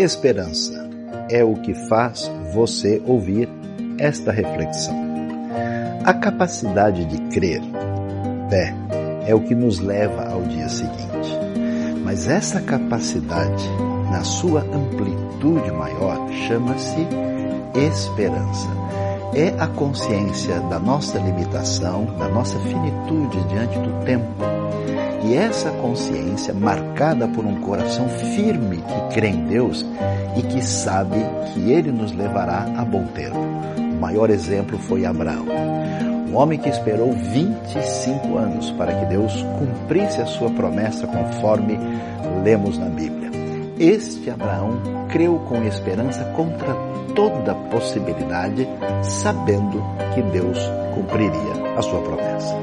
esperança é o que faz você ouvir esta reflexão. A capacidade de crer, fé, é o que nos leva ao dia seguinte. Mas essa capacidade, na sua amplitude maior, chama-se esperança. É a consciência da nossa limitação, da nossa finitude diante do tempo. E essa consciência, marcada por um coração firme que crê em Deus e que sabe que Ele nos levará a bom termo. O maior exemplo foi Abraão. Um homem que esperou 25 anos para que Deus cumprisse a sua promessa conforme lemos na Bíblia. Este Abraão creu com esperança contra toda possibilidade, sabendo que Deus cumpriria a sua promessa.